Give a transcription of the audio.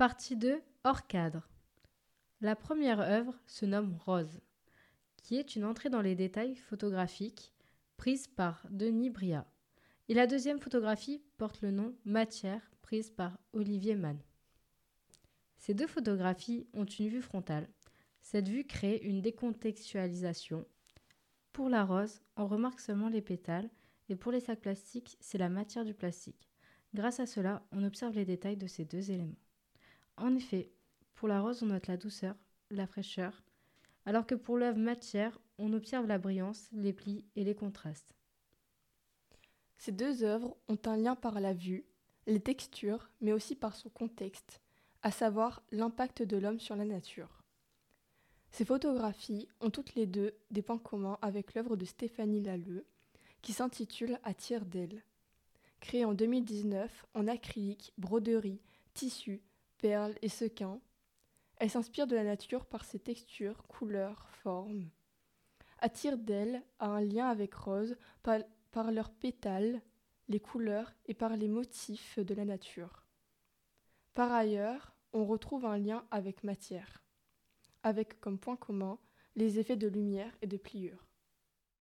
Partie 2 Hors cadre. La première œuvre se nomme Rose, qui est une entrée dans les détails photographiques prise par Denis Bria. Et la deuxième photographie porte le nom Matière, prise par Olivier Mann. Ces deux photographies ont une vue frontale. Cette vue crée une décontextualisation. Pour la rose, on remarque seulement les pétales, et pour les sacs plastiques, c'est la matière du plastique. Grâce à cela, on observe les détails de ces deux éléments. En effet, pour la rose, on note la douceur, la fraîcheur, alors que pour l'œuvre matière, on observe la brillance, les plis et les contrastes. Ces deux œuvres ont un lien par la vue, les textures, mais aussi par son contexte, à savoir l'impact de l'homme sur la nature. Ces photographies ont toutes les deux des points communs avec l'œuvre de Stéphanie Lalleux, qui s'intitule À tire d'elle. Créée en 2019 en acrylique, broderie, tissu, perles et sequins, elle s'inspire de la nature par ses textures, couleurs, formes. Attire d'elle a un lien avec Rose par leurs pétales, les couleurs et par les motifs de la nature. Par ailleurs, on retrouve un lien avec matière, avec comme point commun les effets de lumière et de pliure.